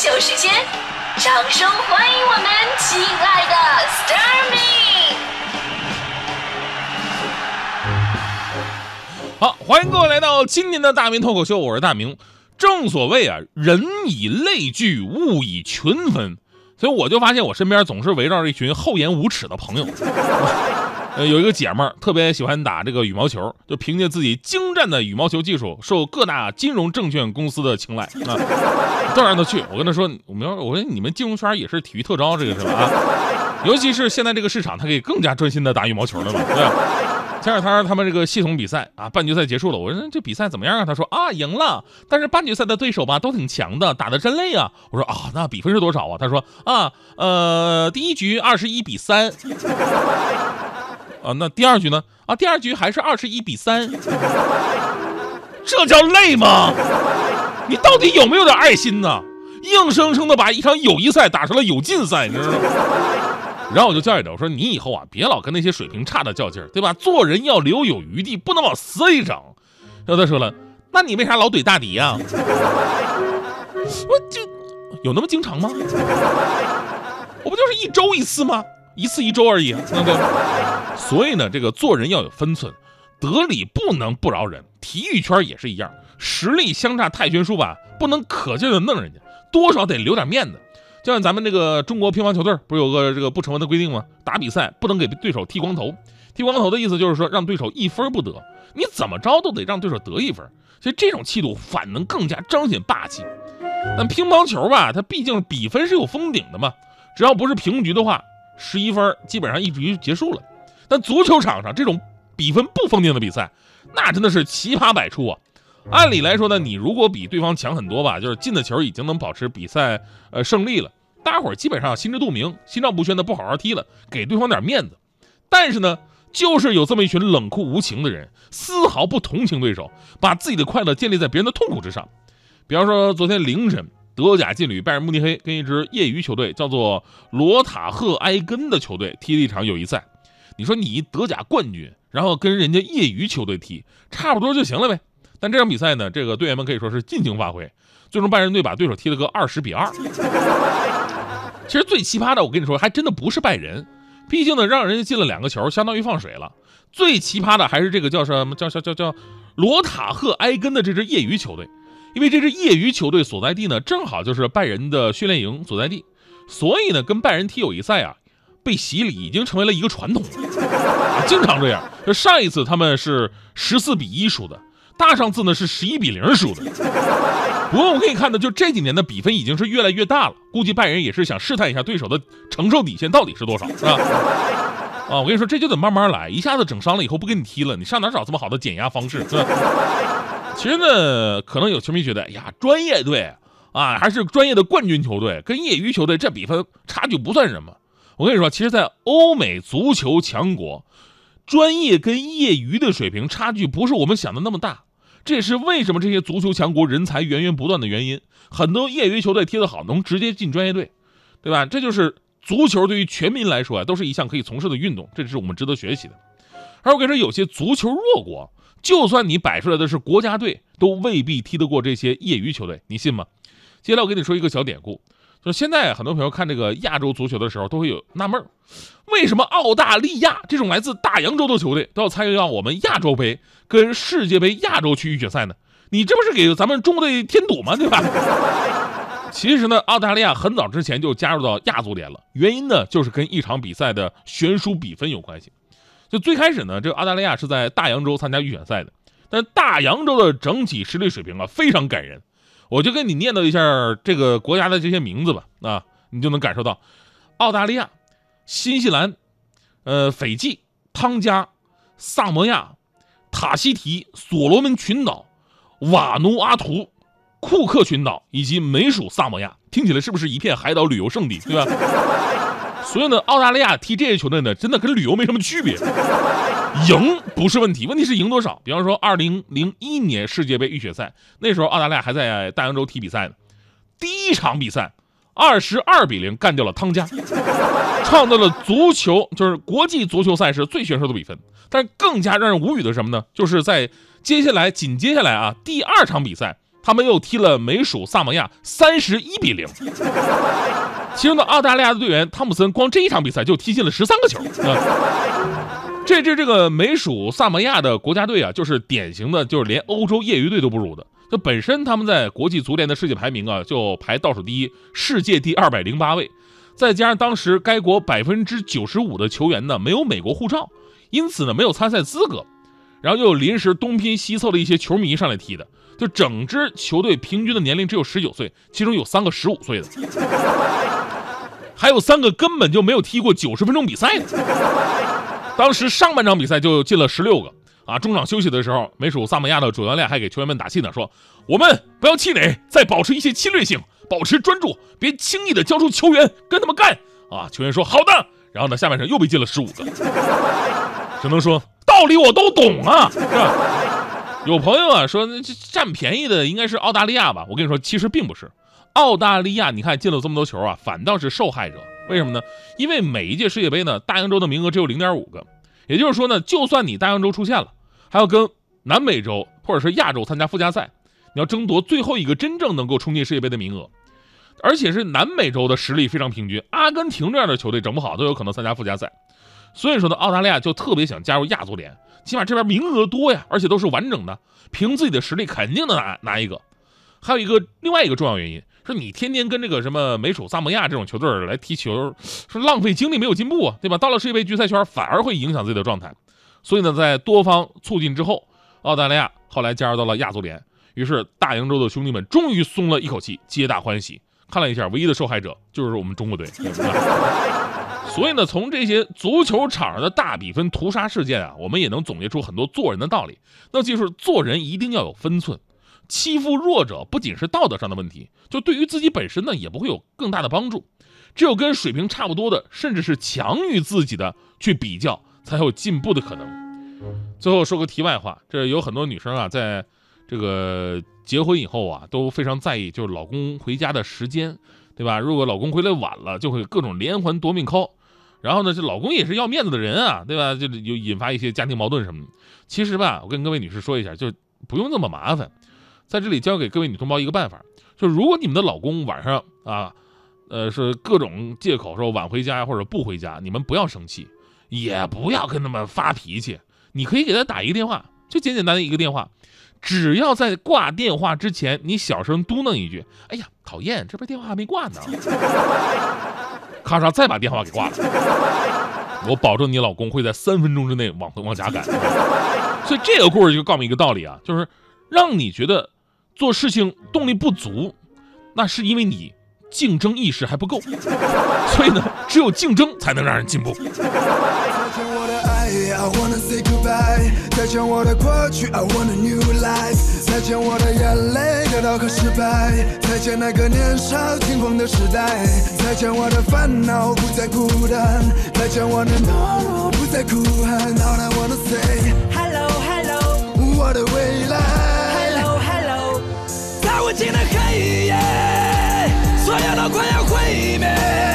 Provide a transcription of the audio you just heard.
秀时间，掌声欢迎我们亲爱的 Starmy。好，欢迎各位来到今年的大明脱口秀，我是大明。正所谓啊，人以类聚，物以群分，所以我就发现我身边总是围绕着一群厚颜无耻的朋友。呃，有一个姐们儿特别喜欢打这个羽毛球，就凭借自己精湛的羽毛球技术，受各大金融证券公司的青睐啊，都让她去。我跟她说，我们要我说你们金融圈也是体育特招，这个是吧？啊，尤其是现在这个市场，她可以更加专心的打羽毛球了嘛，对吧？前两天他们这个系统比赛啊，半决赛结束了。我说这比赛怎么样啊？他说啊，赢了，但是半决赛的对手吧都挺强的，打的真累啊。我说啊，那比分是多少啊？他说啊，呃，第一局二十一比三。啊，那第二局呢？啊，第二局还是二十一比三。这叫累吗？你到底有没有点爱心呢？硬生生的把一场友谊赛打成了有劲赛，你知道吗？然后我就教育他，我说你以后啊，别老跟那些水平差的较劲儿，对吧？做人要留有余地，不能往死里整。然后他说了，那你为啥老怼大迪呀？我就有那么经常吗？我不就是一周一次吗？一次一周而已，对不对？所以呢，这个做人要有分寸，得理不能不饶人。体育圈也是一样，实力相差太悬殊吧，不能可劲的弄人家，多少得留点面子。就像咱们这个中国乒乓球队，不是有个这个不成文的规定吗？打比赛不能给对手剃光头。剃光头的意思就是说，让对手一分不得。你怎么着都得让对手得一分。所以这种气度反能更加彰显霸气。但乒乓球吧，它毕竟比分是有封顶的嘛，只要不是平局的话，十一分基本上一局结束了。但足球场上这种比分不封顶的比赛，那真的是奇葩百出啊。按理来说呢，你如果比对方强很多吧，就是进的球已经能保持比赛呃胜利了，大伙儿基本上心知肚明，心照不宣的不好好踢了，给对方点面子。但是呢，就是有这么一群冷酷无情的人，丝毫不同情对手，把自己的快乐建立在别人的痛苦之上。比方说昨天凌晨，德甲劲旅拜仁慕尼黑跟一支业余球队叫做罗塔赫埃根的球队踢了一场友谊赛。你说你德甲冠军，然后跟人家业余球队踢，差不多就行了呗。但这场比赛呢，这个队员们可以说是尽情发挥，最终拜仁队把对手踢了个二十比二。其实最奇葩的，我跟你说，还真的不是拜仁，毕竟呢，让人家进了两个球，相当于放水了。最奇葩的还是这个叫什么叫叫叫叫罗塔赫埃根的这支业余球队，因为这支业余球队所在地呢，正好就是拜仁的训练营所在地，所以呢，跟拜仁踢友谊赛啊，被洗礼已经成为了一个传统，经常这样。就上一次他们是十四比一输的。大上次呢是十一比零输的，不过我可以看到，就这几年的比分已经是越来越大了。估计拜仁也是想试探一下对手的承受底线到底是多少，是吧？啊，我跟你说，这就得慢慢来，一下子整伤了以后不跟你踢了，你上哪找这么好的减压方式？其实呢，可能有球迷觉得，哎呀，专业队啊，还是专业的冠军球队，跟业余球队这比分差距不算什么。我跟你说，其实，在欧美足球强国，专业跟业余的水平差距不是我们想的那么大。这也是为什么这些足球强国人才源源不断的原因。很多业余球队踢得好，能直接进专业队，对吧？这就是足球对于全民来说啊，都是一项可以从事的运动，这是我们值得学习的。而我跟你说，有些足球弱国，就算你摆出来的是国家队，都未必踢得过这些业余球队，你信吗？接下来我跟你说一个小典故。就现在很多朋友看这个亚洲足球的时候，都会有纳闷为什么澳大利亚这种来自大洋洲的球队都要参与到我们亚洲杯跟世界杯亚洲区预选赛呢？你这不是给咱们中国队添堵吗？对吧？其实呢，澳大利亚很早之前就加入到亚足联了，原因呢就是跟一场比赛的悬殊比分有关系。就最开始呢，这个澳大利亚是在大洋洲参加预选赛的，但大洋洲的整体实力水平啊非常感人。我就跟你念叨一下这个国家的这些名字吧，啊，你就能感受到，澳大利亚、新西兰、呃，斐济、汤加、萨摩亚、塔希提、所罗门群岛、瓦努阿图、库克群岛以及美属萨摩亚，听起来是不是一片海岛旅游胜地，对吧？所以呢，澳大利亚踢这些球队呢，真的跟旅游没什么区别。赢不是问题，问题是赢多少。比方说，二零零一年世界杯预选赛，那时候澳大利亚还在大洋洲踢比赛呢。第一场比赛，二十二比零干掉了汤加，创造了足球就是国际足球赛事最悬殊的比分。但更加让人无语的是什么呢？就是在接下来紧接下来啊，第二场比赛他们又踢了美属萨摩亚三十一比零。其中的澳大利亚的队员汤姆森，光这一场比赛就踢进了十三个球。这支这个美属萨摩亚的国家队啊，就是典型的，就是连欧洲业余队都不如的。就本身他们在国际足联的世界排名啊，就排倒数第一，世界第二百零八位。再加上当时该国百分之九十五的球员呢没有美国护照，因此呢没有参赛资格。然后又临时东拼西凑的一些球迷上来踢的，就整支球队平均的年龄只有十九岁，其中有三个十五岁的，还有三个根本就没有踢过九十分钟比赛的。当时上半场比赛就进了十六个啊！中场休息的时候，美属萨摩亚的主教练还给球员们打气呢，说：“我们不要气馁，再保持一些侵略性，保持专注，别轻易的交出球员，跟他们干！”啊，球员说：“好的。”然后呢，下半场又被进了十五个，只能说。道理我都懂啊，是吧？有朋友啊说，这占便宜的应该是澳大利亚吧？我跟你说，其实并不是。澳大利亚，你看进了这么多球啊，反倒是受害者。为什么呢？因为每一届世界杯呢，大洋洲的名额只有零点五个，也就是说呢，就算你大洋洲出现了，还要跟南美洲或者是亚洲参加附加赛，你要争夺最后一个真正能够冲进世界杯的名额，而且是南美洲的实力非常平均，阿根廷这样的球队整不好都有可能参加附加赛。所以说呢，澳大利亚就特别想加入亚足联，起码这边名额多呀，而且都是完整的，凭自己的实力肯定能拿拿一个。还有一个另外一个重要原因，说你天天跟这个什么美属萨摩亚这种球队来踢球，是浪费精力没有进步啊，对吧？到了世界杯决赛圈反而会影响自己的状态。所以呢，在多方促进之后，澳大利亚后来加入到了亚足联，于是大洋洲的兄弟们终于松了一口气，皆大欢喜。看了一下，唯一的受害者就是我们中国队。所以呢，从这些足球场上的大比分屠杀事件啊，我们也能总结出很多做人的道理。那就是做人一定要有分寸，欺负弱者不仅是道德上的问题，就对于自己本身呢，也不会有更大的帮助。只有跟水平差不多的，甚至是强于自己的去比较，才有进步的可能。最后说个题外话，这有很多女生啊，在这个结婚以后啊，都非常在意，就是老公回家的时间，对吧？如果老公回来晚了，就会各种连环夺命 call。然后呢，这老公也是要面子的人啊，对吧？就有引发一些家庭矛盾什么的。其实吧，我跟各位女士说一下，就不用那么麻烦。在这里教给各位女同胞一个办法，就如果你们的老公晚上啊，呃，是各种借口说晚回家或者不回家，你们不要生气，也不要跟他们发脾气。你可以给他打一个电话，就简简单单一个电话，只要在挂电话之前，你小声嘟囔一句：“哎呀，讨厌，这边电话还没挂呢。”咔嚓，再把电话给挂了。我保证你老公会在三分钟之内往回往家赶。所以这个故事就告诉一个道理啊，就是让你觉得做事情动力不足，那是因为你竞争意识还不够。所以呢，只有竞争才能让人进步。I wanna say goodbye。再见我的过去，I want a new life。再见我的眼泪、跌倒和失败，再见那个年少轻狂的时代，再见我的烦恼不再孤单，再见我的懦弱不再哭喊。All I wanna say hello hello，我的未来 hello hello，在无尽的黑夜，所有都快要毁灭。